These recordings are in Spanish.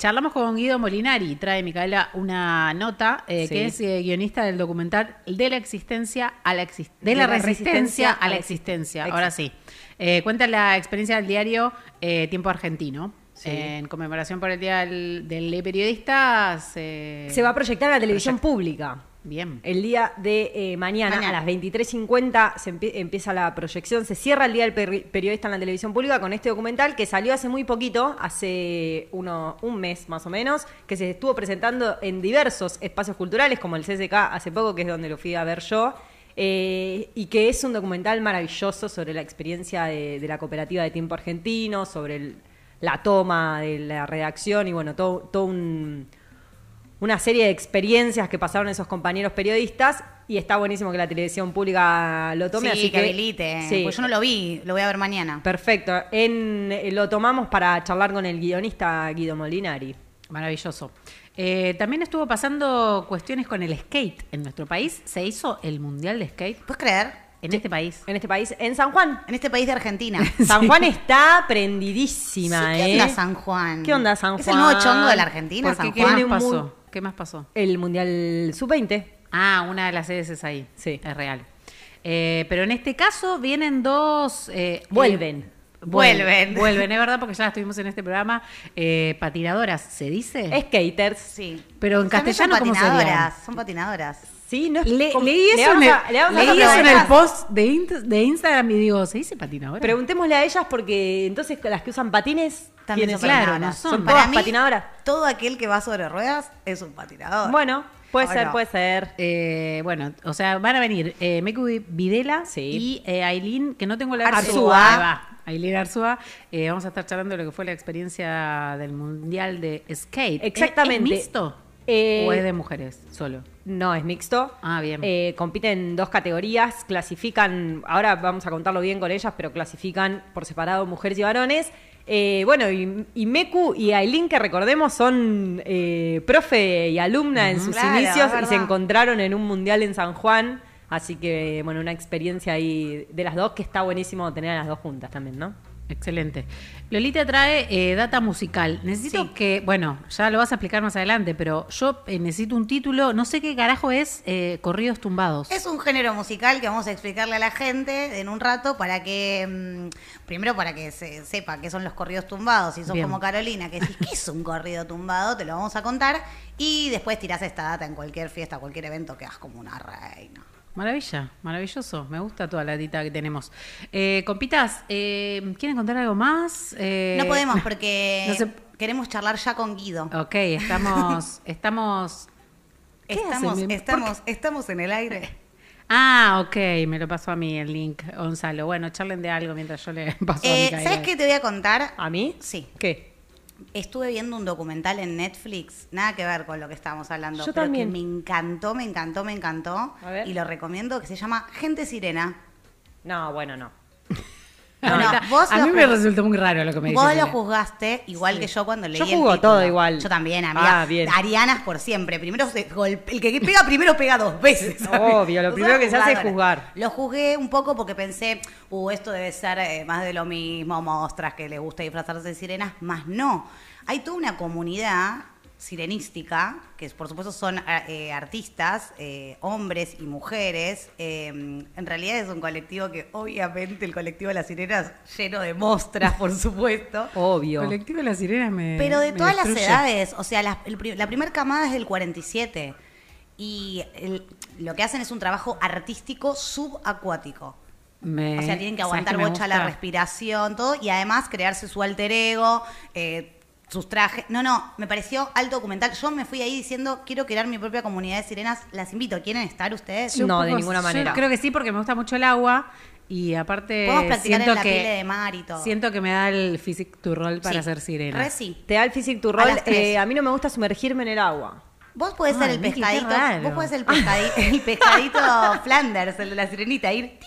Charlamos con Guido Molinari, trae Micaela una nota, eh, Sí. que es eh, guionista del documental De la existencia a la exis- de, De la la resistencia resistencia a la a existencia. exist- Ahora sí. Eh, cuenta la experiencia del diario Tiempo Argentino. Sí. En conmemoración por el Día del, del Periodista se... Se va a proyectar en la televisión pública. Bien. El día de eh, mañana, Mañana. a las 23.50 se empie- empieza la proyección, se cierra el Día del Peri- Periodista en la televisión pública con este documental que salió hace muy poquito, hace uno, un mes más o menos, que se estuvo presentando en diversos espacios culturales como el CSK hace poco, que es donde lo fui a ver yo. eh, y que es un documental maravilloso sobre la experiencia de, de la cooperativa de tiempo argentino, sobre el- la toma de la redacción y bueno, todo, todo un, una serie de experiencias que pasaron esos compañeros periodistas y está buenísimo que la televisión pública lo tome. sí, así que, habilite. Sí, Pues yo no lo vi, lo voy a ver mañana. Perfecto. En, eh, lo tomamos para charlar con el guionista Guido Molinari. Maravilloso. Eh, también estuvo pasando cuestiones con el skate en nuestro país. Se hizo el Mundial de Skate ¿Puedes creer? en este país. En este país, en San Juan. En este país de Argentina. San Juan está prendidísima, Sí, ¿Qué ¿eh? onda San Juan? ¿Qué onda San Juan? ¿Es el nuevo chongo de la Argentina, ¿Por qué? San ¿Qué Juan? un pasó? ¿Qué más pasó? El Mundial Sub-20. Ah, una de las sedes es ahí. Sí. Es real. Eh, pero en este caso vienen dos... eh, Vuelven. eh, Vuelven. Vuelven, es verdad, porque ya las tuvimos en este programa. eh, patinadoras, ¿se dice? Skaters. Sí. Pero en castellano, son ¿cómo patinadoras, son patinadoras. Sí, no Le- leí Le eso, en el, le vamos a leí preguntar eso en el post de, de Instagram y digo, ¿se dice patinadora? Preguntémosle a ellas porque entonces las que usan patines, También ¿quiénes son? Claro, patinadoras. no son. Son Para todas mí, patinadoras. Todo aquel que va sobre ruedas es un patinador. Bueno, puede ¿O ser, no? puede ser. Eh, bueno, o sea, van a venir eh, Meku Videla Sí. y eh, Aileen, que no tengo la Arzúa. Aileen Arzúa. Eh, vamos a estar charlando de lo que fue la experiencia del Mundial de Skate. ¿Es- Exactamente. ¿Es, mixto? Eh, ¿O es de mujeres solo? No, es mixto. Ah, bien. Eh, compiten en dos categorías, clasifican, ahora vamos a contarlo bien con ellas, pero clasifican por separado mujeres y varones. Eh, bueno, y, y Meku y Aileen, que recordemos, son eh, profe y alumna en sus Claro, inicios y se encontraron en un mundial en San Juan. Así que, bueno, una experiencia ahí de las dos que está buenísimo tener a las dos juntas también, ¿no? Excelente. Lolita trae eh, data musical. Necesito Sí. que, bueno, ya lo vas a explicar más adelante, pero yo eh, necesito un título, no sé qué carajo es eh, Corridos Tumbados. Es un género musical que vamos a explicarle a la gente en un rato para que, mm, primero para que se sepa qué son los corridos tumbados. Si sos Bien. como Carolina, que decís, ¿qué es un corrido tumbado? Te lo vamos a contar. Y después tirás esta data en cualquier fiesta, cualquier evento, quedas como una reina. Maravilla, maravilloso. Me gusta toda la dita que tenemos. Eh, compitas, eh, ¿quieren contar algo más? Eh, No podemos porque no se- queremos charlar ya con Guido. Ok, estamos, estamos. ¿Qué Estamos, hacen? ¿Por estamos, estamos en el aire. Ah, ok, me lo pasó a mí el link, Gonzalo. Bueno, charlen de algo mientras yo le paso a Micaela. ¿Sabes qué te voy a contar? ¿A mí? Sí. ¿Qué? Estuve viendo un documental en Netflix, nada que ver con lo que estábamos hablando, Yo pero también. que me encantó, me encantó, me encantó. A ver. Y lo recomiendo, que se llama Gente Sirena. No, bueno, no. No, Bueno, no, vos a mí me resultó muy raro lo que me Vos dijiste. lo juzgaste igual que yo cuando leí Yo el juzgo título. todo igual. Yo también, amiga. Ah, bien. Arianas por siempre. Primero se golpe- el que pega primero pega dos veces. Obvio, lo primero que se hace es juzgar. Lo juzgué un poco porque pensé, uh, esto debe ser eh, más de lo mismo, mostras que les gusta disfrazarse de sirenas, más no. Hay toda una comunidad sirenística, que por supuesto son eh, artistas, eh, hombres y mujeres. eh, en realidad es un colectivo que obviamente el colectivo de las sirenas lleno de mostras, por supuesto. Obvio. Colectivo de las sirenas me. Pero de me todas las edades, o sea, la, el la primera camada es del 47 y el- lo que hacen es un trabajo artístico subacuático. Me- O sea, tienen que ¿sabes aguantar bocha la respiración, todo, y además crearse su alter ego, eh, sus trajes. No, no, me pareció alto documental. Yo me fui ahí diciendo, quiero crear mi propia comunidad de sirenas. Las invito, ¿quieren estar ustedes? Yo No, de ninguna yo manera. creo que sí, porque me gusta mucho el agua y aparte. Practicar en siento la que, pile de mar y todo. Siento que me da el physic to roll para Sí, ser sirena. re sí. Te da el physique to A roll. eh, a mí no me gusta sumergirme en el agua. Vos podés Ay, ser el pescadito, vos podés ser el pescadito, el pescadito Flanders, el de la sirenita, ir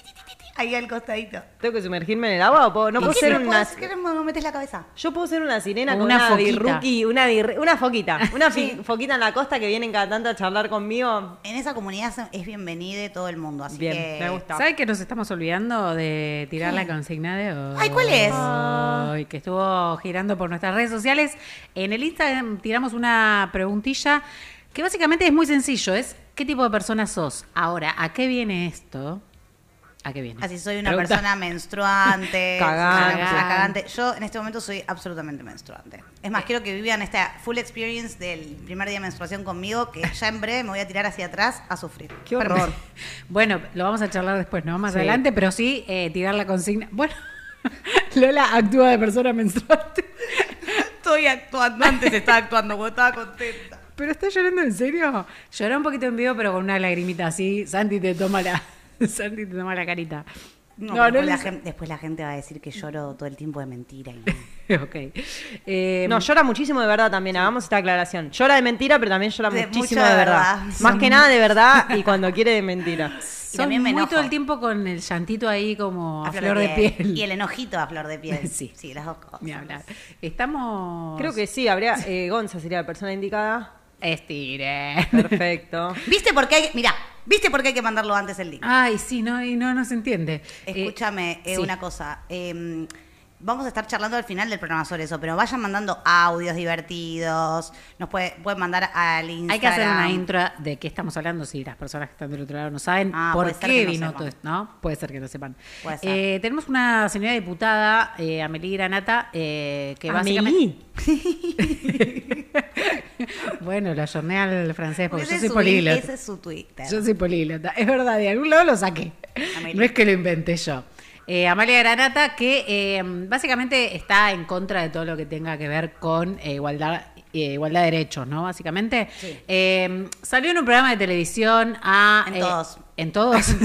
Ahí al costadito. ¿Tengo que sumergirme en el agua o puedo, no ¿Y puedo qué ser una... qué no metes la cabeza? Yo puedo ser una sirena con una birruqui, una, una foquita, una foquita en la costa que vienen cada tanto a charlar conmigo. En esa comunidad es bienvenida todo el mundo, así Bien, que... me gusta. ¿Sabes que nos estamos olvidando de tirar la consigna de hoy? Ay, ¿cuál es? Hoy, que estuvo girando por nuestras redes sociales. En el Instagram tiramos una preguntilla que básicamente es muy sencillo. Es, ¿qué tipo de persona sos? Ahora, ¿a qué viene esto? ¿A qué viene? Así soy una Pregunta. persona menstruante, Cagante. una persona cagante. Yo en este momento soy absolutamente menstruante. Es más, quiero que vivan esta full experience del primer día de menstruación conmigo, que ya en breve me voy a tirar hacia atrás a sufrir. Qué horror. Bueno, lo vamos a charlar después, ¿no? Más Sí. adelante, pero sí eh, tirar la consigna. Bueno, Lola actúa de persona menstruante. Estoy actuando, antes estaba actuando, porque estaba contenta. ¿Pero está llorando en serio? Lloró un poquito en vivo, pero con una lagrimita así. Santi te toma la, Santi te toma la carita. No, No, no después, la gente, después la gente va a decir que lloro todo el tiempo de mentira. y no. ok. Eh, No, llora muchísimo de verdad también, hagamos esta aclaración. Llora de mentira, pero también llora De muchísimo de verdad. verdad. Más que nada de verdad y cuando quiere de mentira. Y son también me muy todo el tiempo con el llantito ahí como a, A flor de piel. Y el enojito a flor de piel. Sí. sí, las dos cosas. Ni hablar. Estamos... Creo que sí, habría. Eh, Gonza sería la persona indicada. Estire. Perfecto. ¿Viste por qué hay, mira, ¿viste por qué hay que mandarlo antes el link? Ay, sí, no, y no, no se entiende. Eh, Escúchame eh, sí. una cosa. eh, vamos a estar charlando al final del programa sobre eso, pero vayan mandando audios divertidos. Nos puede, pueden mandar al Instagram. Hay que hacer una intro de qué estamos hablando si las personas que están del otro lado no saben Ah, por qué no vino sepan. todo esto, ¿no? Puede ser que no sepan. Puede ser. Eh, tenemos una señora diputada, eh, Amelie Granata, eh, que Amelie. básicamente... bueno, lo ayorné al francés porque Ese yo soy su- políglota. Ese es su Twitter. Yo soy políglota. Es verdad, de algún lado lo saqué. Amelie. No es que lo inventé yo. Eh, Amalia Granata, que eh, básicamente está en contra de todo lo que tenga que ver con eh, igualdad, eh, igualdad de derechos, ¿no? Básicamente. Sí. Eh, salió en un programa de televisión a. En eh, todos. En todos.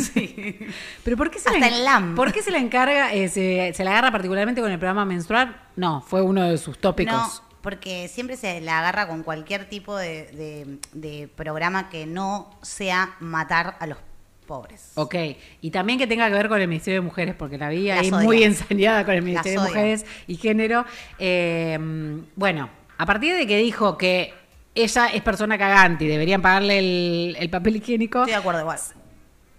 Pero ¿por qué se Hasta la, en LAM. ¿Por qué se la encarga, se, se la agarra particularmente con el programa menstrual? No, fue uno de sus tópicos. No, porque siempre se la agarra con cualquier tipo de, de- de programa que no sea matar a los pobres. Ok, y también que tenga que ver con el Ministerio de Mujeres, porque la vi ahí muy ensañada con el Ministerio de. Mujeres y Género. Eh, bueno, a partir de que dijo que ella es persona cagante y deberían pagarle el, el papel higiénico. Estoy de acuerdo igual.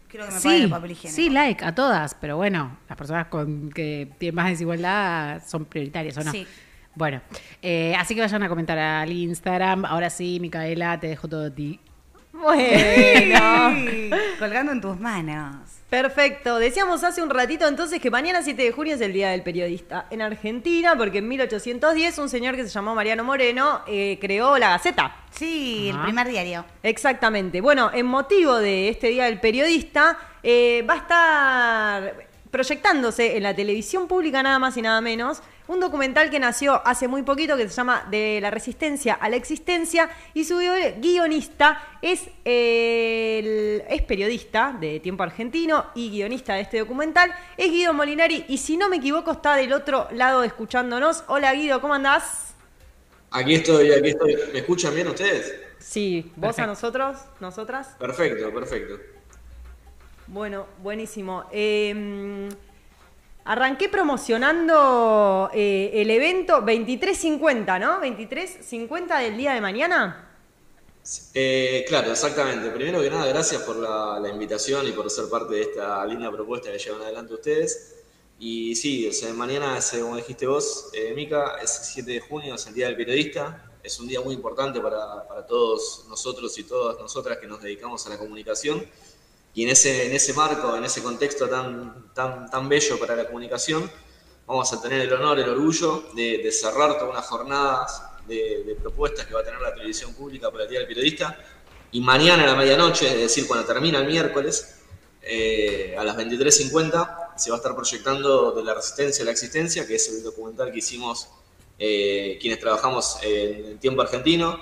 Quiero que me paguen Sí, el papel higiénico. sí, like a todas, pero bueno, las personas con que tienen más desigualdad son prioritarias, ¿o no? Sí. Bueno, eh, así que vayan a comentar al Instagram. Ahora sí, Micaela, te dejo todo a ti. Bueno. Colgando en tus manos. Perfecto. Decíamos hace un ratito entonces que mañana 7 de junio es el Día del Periodista en Argentina, porque en 1810 un señor que se llamó Mariano Moreno eh, creó la Gaceta. Sí, Ajá. el primer diario. Exactamente. Bueno, en motivo de este Día del Periodista, eh, va a estar proyectándose en la televisión pública nada más y nada menos un documental que nació hace muy poquito que se llama De la resistencia a la existencia y su guio- guionista es, eh, el- es periodista de Tiempo Argentino y guionista de este documental, es Guido Molinari y si no me equivoco está del otro lado escuchándonos. Hola Guido, ¿cómo andás? Aquí estoy, aquí estoy. ¿Me escuchan bien ustedes? Sí, vos a nosotros, nosotras. Perfecto, perfecto. Bueno, buenísimo. Eh, arranqué promocionando eh, el evento 2350, ¿no? 2350 del día de mañana. Eh, claro, exactamente. Primero que nada, gracias por la, invitación y por ser parte de esta linda propuesta que llevan adelante ustedes. Y sí, o sea, mañana, es, eh, como dijiste vos, eh, Mica, es 7 de junio, es el Día del Periodista. Es un día muy importante para, para todos nosotros y todas nosotras que nos dedicamos a la comunicación. Y en ese, en ese marco, en ese contexto tan, tan, tan bello para la comunicación, vamos a tener el honor, el orgullo de, cerrar todas unas jornadas de, propuestas que va a tener la televisión pública para el Día del Periodista. Y mañana a la medianoche, es decir, cuando termina el miércoles, eh, a las 23.50, se va a estar proyectando De la Resistencia a la Existencia, que es el documental que hicimos eh, quienes trabajamos en el tiempo argentino,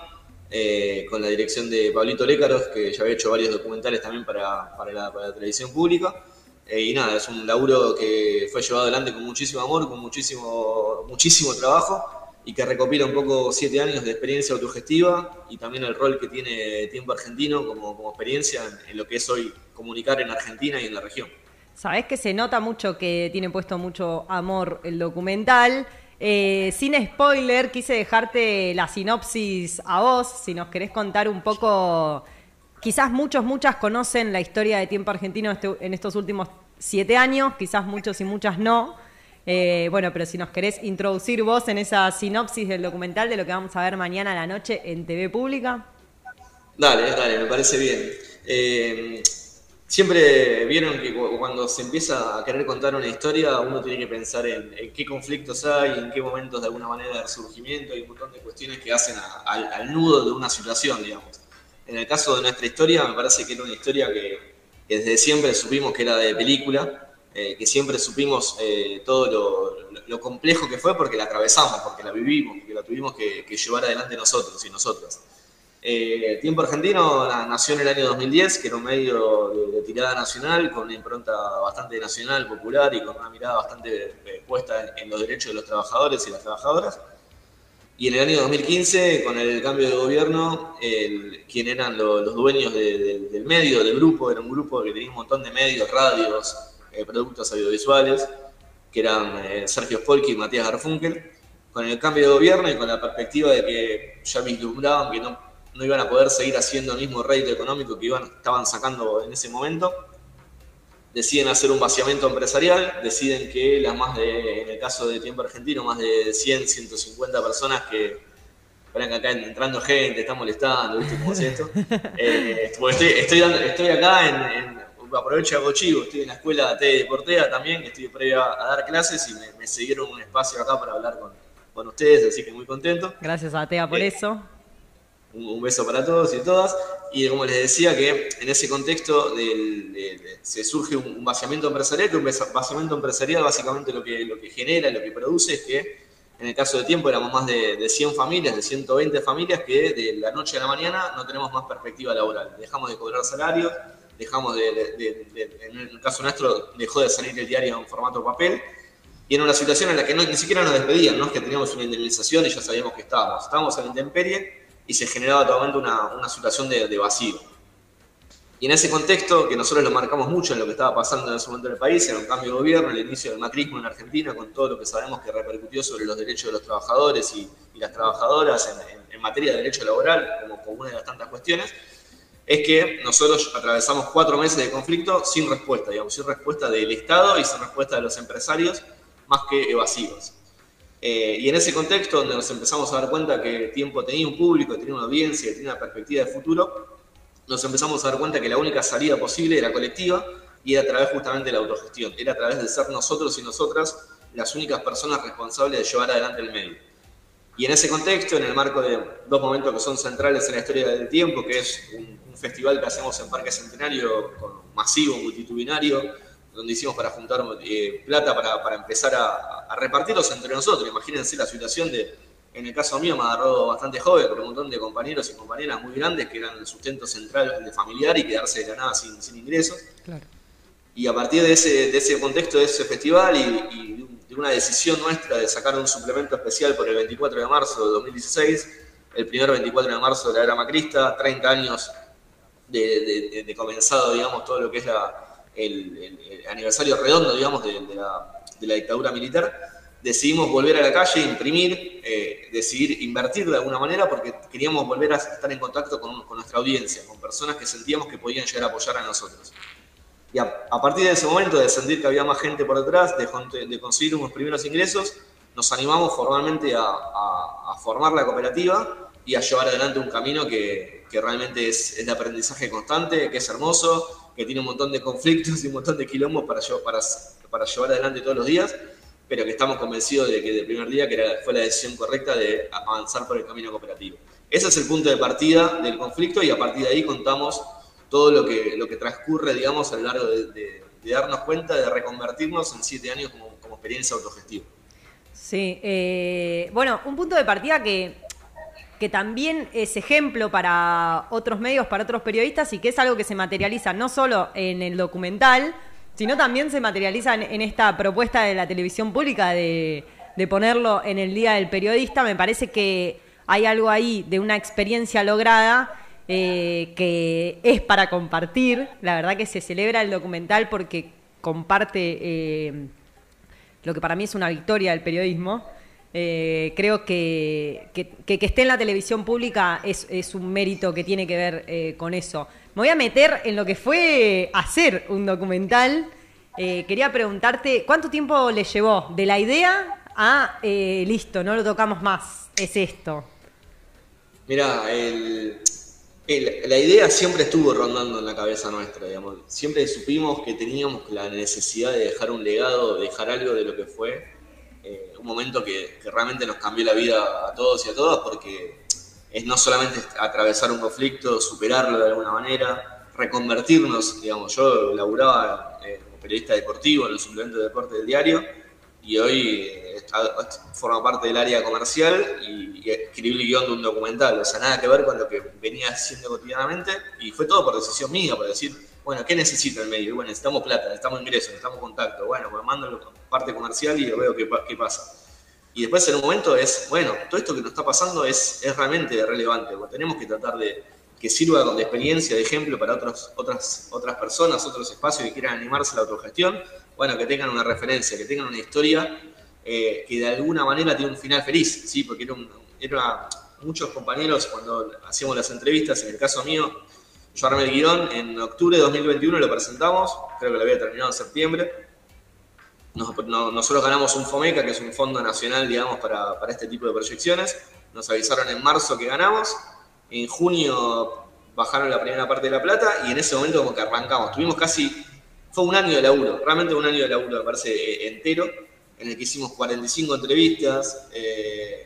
eh, con la dirección de Pablito Lécaros, que ya había hecho varios documentales también para, para la, para la televisión pública. Eh, y nada, es un laburo que fue llevado adelante con muchísimo amor, con muchísimo, muchísimo trabajo y que recopila un poco siete años de experiencia autogestiva y también el rol que tiene Tiempo Argentino como, como experiencia en, en lo que es hoy comunicar en Argentina y en la región. Sabés que se nota mucho que tiene puesto mucho amor el documental. Eh, sin spoiler, quise dejarte la sinopsis a vos, si nos querés contar un poco. Quizás muchos, muchas conocen la historia de tiempo argentino este- en estos últimos siete años, quizás muchos y muchas no. Eh, bueno, pero si nos querés introducir vos en esa sinopsis del documental de lo que vamos a ver mañana a la noche en TV Pública. Dale, dale, me parece bien. Eh, siempre vieron que cu- cuando se empieza a querer contar una historia, uno tiene que pensar en, en qué conflictos hay, en qué momentos de alguna manera de resurgimiento, hay un montón de cuestiones que hacen a- al, nudo de una situación, digamos. En el caso de nuestra historia, me parece que era una historia que, desde siempre supimos que era de película, eh, que siempre supimos eh, todo lo complejo que fue porque la atravesamos, porque la vivimos, porque la tuvimos que, que llevar adelante nosotros y nosotras. Eh, Tiempo Argentino na- nació en el año 2010, que era un medio de, de tirada nacional, con una impronta bastante nacional, popular y con una mirada bastante eh, puesta en, en los derechos de los trabajadores y las trabajadoras. Y en el año 2015, con el cambio de gobierno, el, quien eran lo- los dueños de- de- del medio, del grupo, era un grupo que tenía un montón de medios, radios, eh, productos audiovisuales, que eran eh, Sergio Spolki y Matías Garfunkel. Con el cambio de gobierno y con la perspectiva de que ya vislumbraban que no, no iban a poder seguir haciendo el mismo rédito económico que iban, estaban sacando en ese momento, deciden hacer un vaciamiento empresarial, deciden que las más de, en el caso de Tiempo Argentino, más de 100, 150 personas que, que acá entrando gente, está molestando, ¿viste cómo es esto? Eh, estoy, estoy, dando- estoy acá en, en- aprovecho y hago chivo, estoy en la escuela de Portea también, que estoy previa a dar clases y me, me cedieron un espacio acá para hablar con, con ustedes, así que muy contento. Gracias a Tea por Eh, eso. Un, beso para todos y todas. Y como les decía, que en ese contexto del- de- de- se surge un, un vaciamiento empresarial, que un vaci- vaciamiento empresarial básicamente lo que, lo que genera, lo que produce es que en el caso de tiempo éramos más de, de 100 familias, de 120 familias que de la noche a la mañana no tenemos más perspectiva laboral. Dejamos de cobrar salarios, dejamos de, de- de- de- en el caso nuestro, dejó de salir el diario en formato papel. Y en una situación en la que no- ni siquiera nos despedían, no es que teníamos una indemnización y ya sabíamos que estábamos. Estábamos en la intemperie y se generaba totalmente una, una situación de, de vacío. Y en ese contexto, que nosotros lo marcamos mucho en lo que estaba pasando en ese momento en el país, era un cambio de gobierno, el inicio del macrismo en Argentina, con todo lo que sabemos que repercutió sobre los derechos de los trabajadores y, las trabajadoras en materia de derecho laboral, como, como una de las tantas cuestiones, es que nosotros atravesamos cuatro meses de conflicto sin respuesta, digamos, sin respuesta del Estado y sin respuesta de los empresarios, más que evasivos. Eh, y en ese contexto, donde nos empezamos a dar cuenta que tiempo tenía un público, tenía una audiencia, tenía una perspectiva de futuro, nos empezamos a dar cuenta que la única salida posible era colectiva y era a través justamente de la autogestión, era a través de ser nosotros y nosotras las únicas personas responsables de llevar adelante el medio. Y en ese contexto, en el marco de dos momentos que son centrales en la historia del tiempo, que es un, un festival que hacemos en Parque Centenario, con- masivo, multitudinario, donde hicimos para juntar eh, plata para, para empezar a, a repartirlos entre nosotros. Imagínense la situación de, en el caso mío me agarró bastante joven, pero un montón de compañeros y compañeras muy grandes que eran el sustento central de familiar y quedarse de la nada sin, sin ingresos. Y a partir de ese, de ese contexto, de ese festival y, y de un- de una decisión nuestra de sacar un suplemento especial por el 24 de marzo de 2016, el primer 24 de marzo de la era macrista, 30 años de, de- de- de comenzado, digamos, todo lo que es la- el, aniversario redondo, digamos, de, la, dictadura militar, decidimos volver a la calle, imprimir, eh, decidir invertir de alguna manera, porque queríamos volver a estar en contacto con, nuestra audiencia, con personas que sentíamos que podían llegar a apoyar a nosotros. Y a, partir de ese momento, de sentir que había más gente por detrás, de, con- de conseguir unos primeros ingresos, nos animamos formalmente a, formar la cooperativa y a llevar adelante un camino que, realmente es de aprendizaje constante, que es hermoso, que tiene un montón de conflictos y un montón de quilombos para, llevar- adelante todos los días, pero que estamos convencidos de que del primer día que fue la decisión correcta de avanzar por el camino cooperativo. Ese es el punto de partida del conflicto y a partir de ahí contamos todo lo que, lo que transcurre, digamos, a lo largo de, darnos cuenta, de reconvertirnos en siete años como, como experiencia autogestiva. Sí, eh, bueno, un punto de partida que, que también es ejemplo para otros medios, para otros periodistas y que es algo que se materializa no solo en el documental, sino también se materializa en, esta propuesta de la televisión pública de, de ponerlo en el Día del Periodista. Me parece que hay algo ahí de una experiencia lograda eh, que es para compartir. La verdad que se celebra el documental porque comparte eh, lo que para mí es una victoria del periodismo. Eh, creo que que, que- esté en la televisión pública es, es un mérito que tiene que ver eh, con eso. Me voy a meter en lo que fue hacer un documental. Eh, quería preguntarte, ¿cuánto tiempo le llevó de la idea a listo, no lo tocamos más? Es esto. Mira, la idea siempre estuvo rondando en la cabeza nuestra, digamos. Siempre supimos que teníamos la necesidad de dejar un legado, de dejar algo de lo que fue un momento que, realmente nos cambió la vida a todos y a todas, porque es no solamente atravesar un conflicto, superarlo de alguna manera, reconvertirnos, digamos. Yo laburaba eh, como periodista deportivo en el suplemento de deporte del diario y hoy eh, forma parte del área comercial y, y escribí el guion de un documental, o sea, nada que ver con lo que venía haciendo cotidianamente y fue todo por decisión mía, por decir, bueno, ¿qué necesita el medio? Y Bueno, necesitamos plata, necesitamos ingresos, necesitamos contacto, bueno, pues mando la parte comercial y veo qué, qué pasa. Y después en un momento es, bueno, todo esto que nos está pasando es, es realmente relevante, porque tenemos que tratar de que sirva de experiencia, de ejemplo para otros, otras, otras personas, otros espacios que quieran animarse a la autogestión, bueno, que tengan una referencia, que tengan una historia eh, que de alguna manera tiene un final feliz, ¿sí? Porque era, un- era- muchos compañeros cuando hacíamos las entrevistas, en el caso mío, yo armé el guion, en octubre de 2021 lo presentamos, creo que lo había terminado en septiembre, nos- no- nosotros ganamos un FOMECA, que es un fondo nacional, digamos, para, este tipo de proyecciones. Nos avisaron en marzo que ganamos. En junio bajaron la primera parte de la plata y en ese momento como que arrancamos. Tuvimos casi, fue un año de laburo, realmente un año de laburo, me parece, eh, entero, en el que hicimos 45 entrevistas, eh,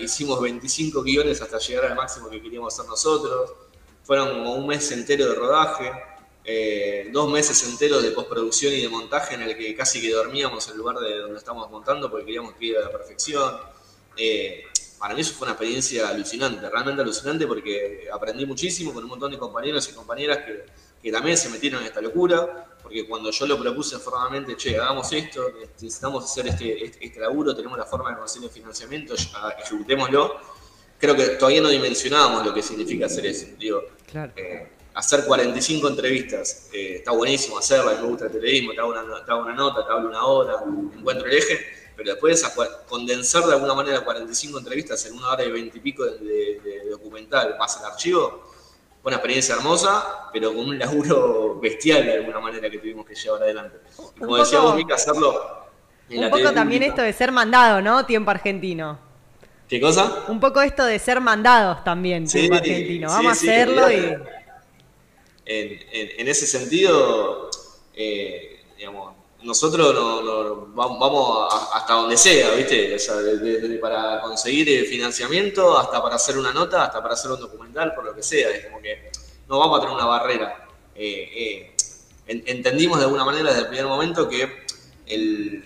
hicimos 25 guiones hasta llegar al máximo que queríamos hacer nosotros. Fueron como un mes entero de rodaje, eh, dos meses enteros de postproducción y de montaje en el que casi que dormíamos en lugar de donde estábamos montando porque queríamos que iba a la perfección. Eh, para mí eso fue una experiencia alucinante, realmente alucinante porque aprendí muchísimo con un montón de compañeros y compañeras que, que también se metieron en esta locura, porque cuando yo lo propuse formalmente, che, hagamos esto, necesitamos hacer este, este, este laburo, tenemos la forma de conseguir el financiamiento, ya, ejecutémoslo, creo que todavía no dimensionábamos lo que significa hacer eso. Digo, Claro. eh, hacer 45 entrevistas, eh, está buenísimo hacerla, me gusta el periodismo, te hago, una, te hago una nota, te hablo una hora, encuentro el eje, pero después condensar de alguna manera 45 entrevistas en una hora y 20 y pico de, de- de documental más el archivo, fue una experiencia hermosa, pero con un laburo bestial de alguna manera que tuvimos que llevar adelante. Y como Un decía poco- vos, Mica, hacerlo en Un la poco también pública. esto de ser mandado, ¿no? Tiempo argentino. ¿Qué cosa? Un poco esto de ser mandados también, Sí, argentino. Vamos sí, a hacerlo y. en, en- en ese sentido, eh, digamos, nosotros no- no- vamos, a- hasta donde sea, ¿viste? O sea, desde, desde para conseguir eh, financiamiento hasta para hacer una nota, hasta para hacer un documental, por lo que sea. Es como que no vamos a tener una barrera. Eh, eh, en- entendimos de alguna manera desde el primer momento que el,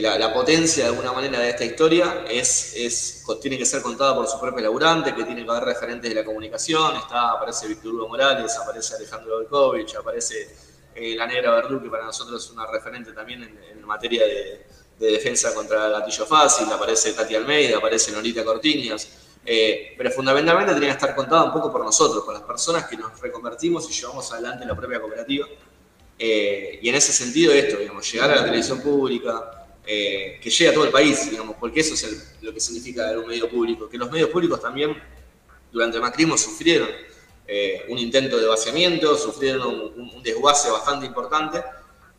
la, potencia de alguna manera de esta historia es, tiene que ser contada por su propio laburante, que tiene que haber referentes de la comunicación, está, aparece Víctor Hugo Morales, aparece Alejandro Volkovich, aparece eh, la negra Verdú, que para nosotros es una referente también en, materia de, de defensa contra el gatillo fácil, aparece Tati Almeida, aparece Norita Cortiñas, eh, pero fundamentalmente tenía que estar contada un poco por nosotros, por las personas que nos reconvertimos y llevamos adelante la propia cooperativa. Eh, y en ese sentido esto, digamos, llegar a la televisión pública, eh, que llegue a todo el país, digamos, porque eso es lo que significa un medio público, que los medios públicos también durante el macrismo sufrieron eh, un intento de vaciamiento, sufrieron un, un- desguace bastante importante,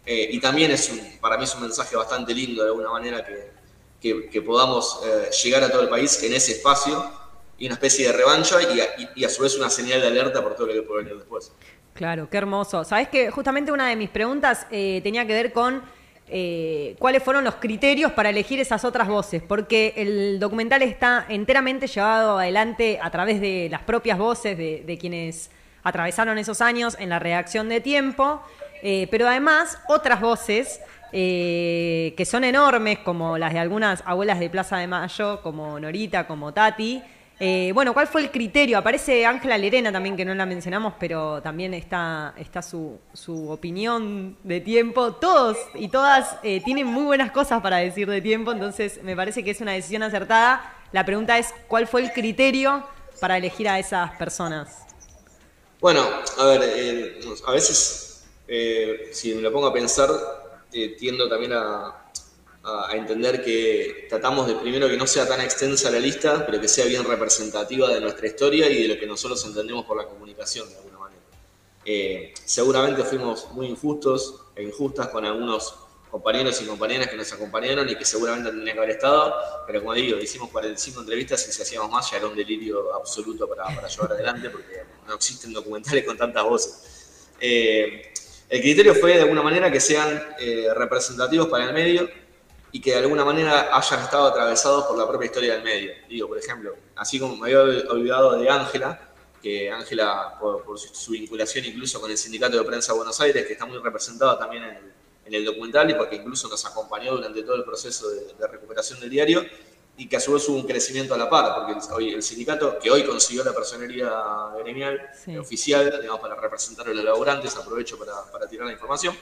eh, y también es un, para mí un mensaje bastante lindo de alguna manera que, que- podamos eh, llegar a todo el país en ese espacio y una especie de revancha y a, y- y a su vez una señal de alerta por todo lo que puede venir después. Claro, qué hermoso. Sabes que justamente una de mis preguntas eh, tenía que ver con eh, cuáles fueron los criterios para elegir esas otras voces, porque el documental está enteramente llevado adelante a través de las propias voces de, quienes atravesaron esos años en la redacción de tiempo, eh, pero además otras voces eh, que son enormes, como las de algunas abuelas de Plaza de Mayo, como Norita, como Tati. Eh, bueno, ¿cuál fue el criterio? Aparece Ángela Lerena también, que no la mencionamos, pero también está, está su, su opinión de tiempo. Todos y todas eh, tienen muy buenas cosas para decir de tiempo, entonces me parece que es una decisión acertada. La pregunta es, ¿cuál fue el criterio para elegir a esas personas? Bueno, a ver, eh, a veces si me lo pongo a pensar, tiendo también a, a, entender que tratamos de primero que no sea tan extensa la lista, pero que sea bien representativa de nuestra historia y de lo que nosotros entendemos por la comunicación, de alguna manera. Eh, seguramente fuimos muy injustos e injustas con algunos compañeros y compañeras que nos acompañaron y que seguramente tendrían que haber estado, pero como digo, hicimos 45 entrevistas y si hacíamos más ya era un delirio absoluto para, para llevar adelante porque no existen documentales con tantas voces. Eh, el criterio fue de alguna manera que sean eh, representativos para el medio y que de alguna manera hayan estado atravesados por la propia historia del medio. Digo, por ejemplo, así como me había olvidado de Ángela, que Ángela, por, su, vinculación incluso con el Sindicato de Prensa de Buenos Aires, que está muy representada también en el, documental y porque incluso nos acompañó durante todo el proceso de, recuperación del diario, y que a su vez hubo un crecimiento a la par, porque el, hoy, el sindicato, que hoy consiguió la personería gremial oficial, digamos, para representar a los laburantes, aprovecho para, para tirar la información,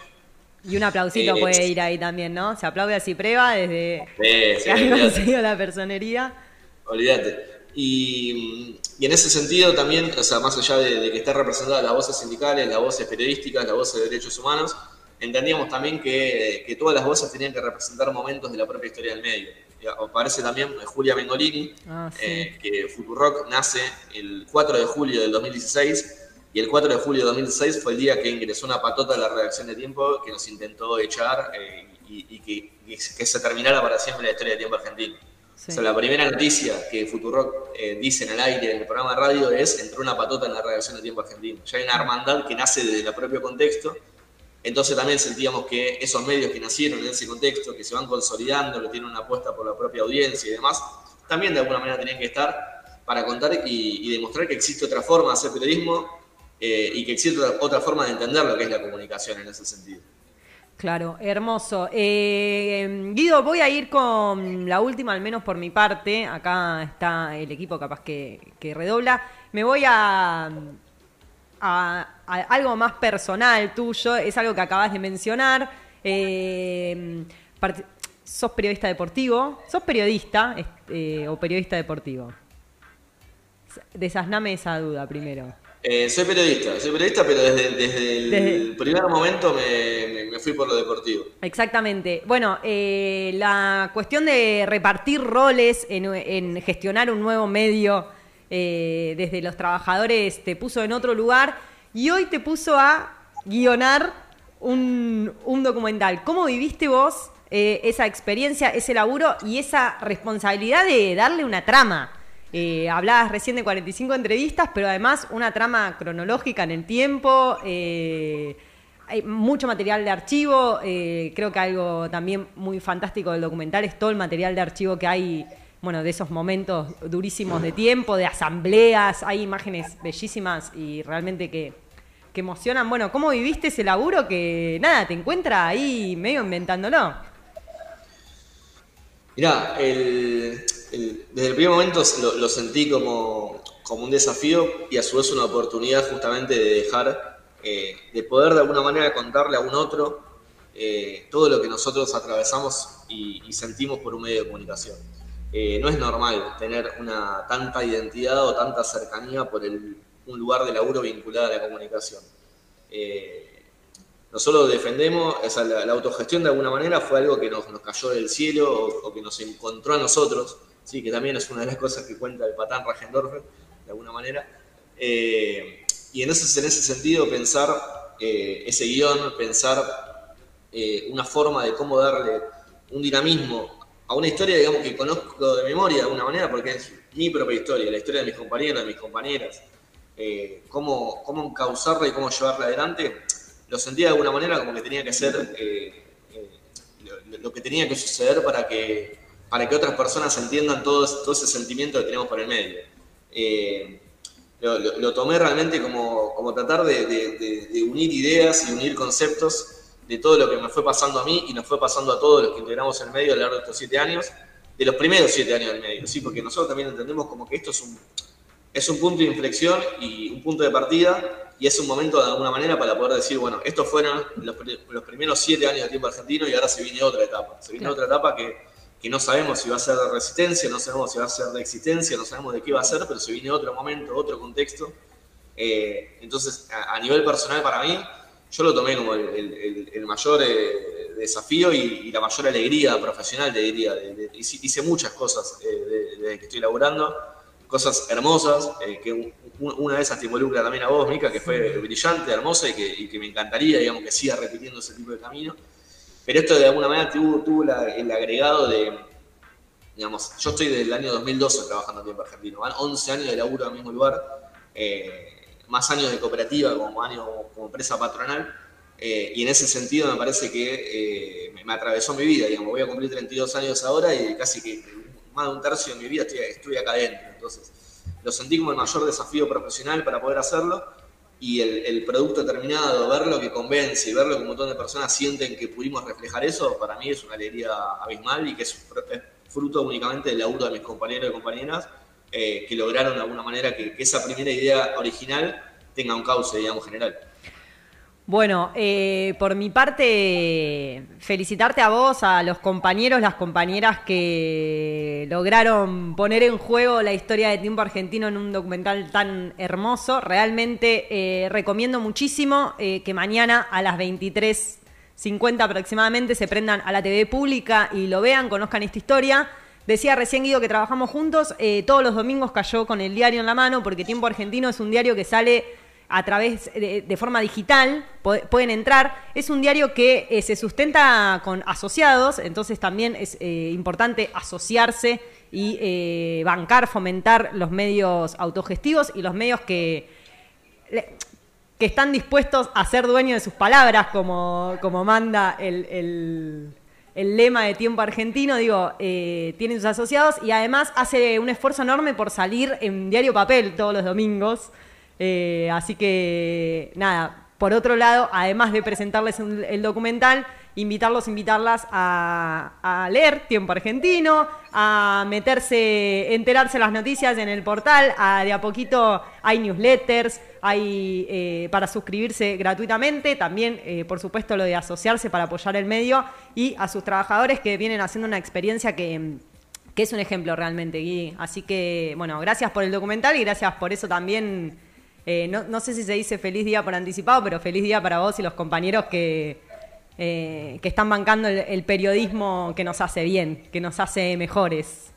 y un aplausito eh, puede ir ahí también, ¿no? Se aplaude así prueba desde sí, que ha conseguido la personería. Olvídate. Y, y, en ese sentido también, o sea, más allá de, que esté representada las voces sindicales, las voces periodísticas, las voces de derechos humanos, entendíamos también que, que, todas las voces tenían que representar momentos de la propia historia del medio. Aparece también Julia Mengolini, ah, eh, que Futurock nace el 4 de julio del 2016 y el 4 de julio de 2006 fue el día que ingresó una patota a la redacción de Tiempo que nos intentó echar eh, y, que, que, se terminara para siempre la historia de Tiempo Argentino. O sea, la primera noticia que Futurock eh, dice en el aire en el programa de radio es entró una patota en la redacción de Tiempo Argentino. Ya hay una hermandad que nace desde el propio contexto. Entonces también sentíamos que esos medios que nacieron en ese contexto, que se van consolidando, que tienen una apuesta por la propia audiencia y demás, también de alguna manera tenían que estar para contar y, y demostrar que existe otra forma de hacer periodismo eh, y que existe otra, forma de entender lo que es la comunicación en ese sentido. Claro, hermoso. Eh, Guido, voy a ir con la última, al menos por mi parte. Acá está el equipo capaz que, redobla. Me voy a, a, algo más personal tuyo. Es algo que acabas de mencionar. Eh, ¿Sos periodista deportivo? ¿Sos periodista o periodista deportivo? Desasname esa duda primero. Eh, soy periodista, soy periodista, pero desde, el primer momento me, fui por lo deportivo. Exactamente. Bueno, eh, la cuestión de repartir roles en, gestionar un nuevo medio eh, desde los trabajadores te puso en otro lugar y hoy te puso a guionar un, un documental. ¿Cómo viviste vos esa experiencia, ese laburo y esa responsabilidad de darle una trama? Eh, hablabas recién de 45 entrevistas, pero además una trama cronológica en el tiempo. Eh, hay mucho material de archivo. Eh, creo que algo también muy fantástico del documental es todo el material de archivo que hay, bueno, de esos momentos durísimos de tiempo, de asambleas. Hay imágenes bellísimas y realmente que, que emocionan. Bueno, ¿cómo viviste ese laburo que, nada, te encuentra ahí medio inventándolo? Mirá, el, el primer momento lo, sentí como, como, un desafío y a su vez una oportunidad justamente de dejar, eh, de poder de alguna manera contarle a un otro eh, todo lo que nosotros atravesamos y, sentimos por un medio de comunicación. Eh, no es normal tener una tanta identidad o tanta cercanía por el, un lugar de laburo vinculado a la comunicación nosotros defendemos, o la, autogestión de alguna manera fue algo que nos, cayó del cielo o, que nos encontró a nosotros, ¿sí? que también es una de las cosas que cuenta el patán Rajendorfer, de alguna manera. Eh, y en ese, en ese sentido, pensar eh, ese guion, pensar eh, una forma de cómo darle un dinamismo a una historia, digamos, que conozco de memoria de alguna manera, porque es mi propia historia, la historia de mis compañeros, de mis compañeras, cómo, cómo encauzarla y cómo llevarla adelante lo sentía de alguna manera como que tenía que ser lo, que tenía que suceder para que, para que otras personas entiendan todo, todo ese sentimiento que tenemos por el medio. Eh, lo, tomé realmente como, como tratar de, unir ideas y unir conceptos de todo lo que me fue pasando a mí y nos fue pasando a todos los que integramos el medio a lo largo de estos siete años, de los primeros siete años del medio, ¿sí? porque nosotros también entendemos como que esto es un, es un punto de inflexión y un punto de partida y es un momento de alguna manera para poder decir, bueno, estos fueron los, primeros siete años de tiempo argentino y ahora se viene otra etapa. Se viene otra etapa que, no sabemos si va a ser de resistencia, no sabemos si va a ser de existencia, no sabemos de qué va a ser, pero se viene otro momento, otro contexto. Eh, entonces, a, nivel personal para mí, yo lo tomé como el, mayor eh, desafío y, la mayor alegría profesional, te diría. hice muchas cosas eh, desde que estoy laburando, cosas hermosas, eh, que una de esas te involucra también a vos, Mica, que fue brillante, hermosa y que, me encantaría, digamos, que siga repitiendo ese tipo de camino. Pero esto de alguna manera tuvo, el agregado de, digamos, yo estoy desde el año 2012 trabajando en tiempo argentino, van 11 años de laburo en el mismo lugar, más años de cooperativa como año como empresa patronal, eh, y en ese sentido me parece que eh, me, atravesó mi vida, digamos, voy a cumplir 32 años ahora y casi que más de un tercio de mi vida estoy, acá adentro, entonces lo sentí como el mayor desafío profesional para poder hacerlo y el, producto terminado, verlo que convence y verlo que un montón de personas sienten que pudimos reflejar eso, para mí es una alegría abismal y que es, fruto únicamente del laburo de mis compañeros y compañeras eh, que lograron de alguna manera que, que esa primera idea original tenga un cauce, digamos, general. Bueno, eh, por mi parte, felicitarte a vos, a los compañeros, las compañeras que lograron poner en juego la historia de tiempo argentino en un documental tan hermoso. Realmente eh, recomiendo muchísimo eh, que mañana a las 23.50 aproximadamente se prendan a la TV pública y lo vean, conozcan esta historia. Decía recién Guido que trabajamos juntos, todos los domingos cayó con el diario en la mano porque Tiempo Argentino es un diario que sale a través de, forma digital, pueden entrar. Es un diario que eh, se sustenta con asociados, entonces también es eh, importante asociarse y eh, bancar, fomentar los medios autogestivos y los medios que, que están dispuestos a ser dueños de sus palabras, como, como manda el, el lema de tiempo argentino, digo, tienen sus asociados y además hace un esfuerzo enorme por salir en diario papel todos los domingos. Eh, así que, nada, por otro lado, además de presentarles el documental, invitarlos, invitarlas a, leer Tiempo Argentino, a meterse, enterarse las noticias en el portal, a, de a poquito hay newsletters, hay eh, para suscribirse gratuitamente, también eh, por supuesto lo de asociarse para apoyar el medio y a sus trabajadores que vienen haciendo una experiencia que, que es un ejemplo realmente, Gui. Así que, bueno, gracias por el documental y gracias por eso también eh, no, sé si se dice feliz día por anticipado, pero feliz día para vos y los compañeros que, eh, que están bancando el, periodismo que nos hace bien, que nos hace mejores.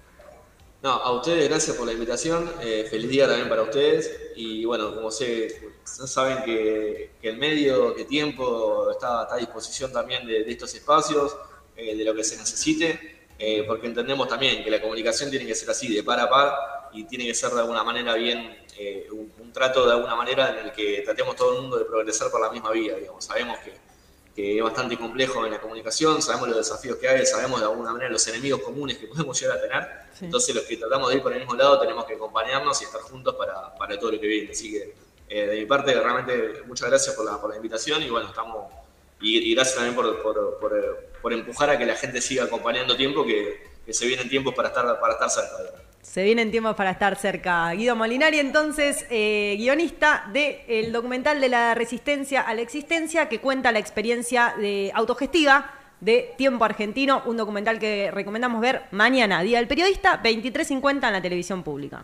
No, a ustedes gracias por la invitación, eh, feliz día también para ustedes y bueno, como sé, saben que, el medio, que tiempo está, a disposición también de, de estos espacios, de lo que se necesite, porque entendemos también que la comunicación tiene que ser así, de par a par y tiene que ser de alguna manera bien eh, un, trato de alguna manera en el que tratemos todo el mundo de progresar por la misma vía, digamos. Sabemos que, es bastante complejo en la comunicación, sabemos los desafíos que hay, sabemos de alguna manera los enemigos comunes que podemos llegar a tener, entonces los que tratamos de ir por el mismo lado tenemos que acompañarnos y estar juntos para, para todo lo que viene. Así que eh, de mi parte realmente muchas gracias por la, por la invitación y bueno, estamos... Y, gracias también por, por, por, empujar a que la gente siga acompañando tiempo, que, que se vienen tiempos para estar, para estar cerca. De se vienen tiempos para estar cerca. Guido Molinari, entonces, eh, guionista del documental de la resistencia a la existencia, que cuenta la experiencia de autogestiva de Tiempo Argentino, un documental que recomendamos ver mañana, Día del Periodista, 23.50 en la televisión pública.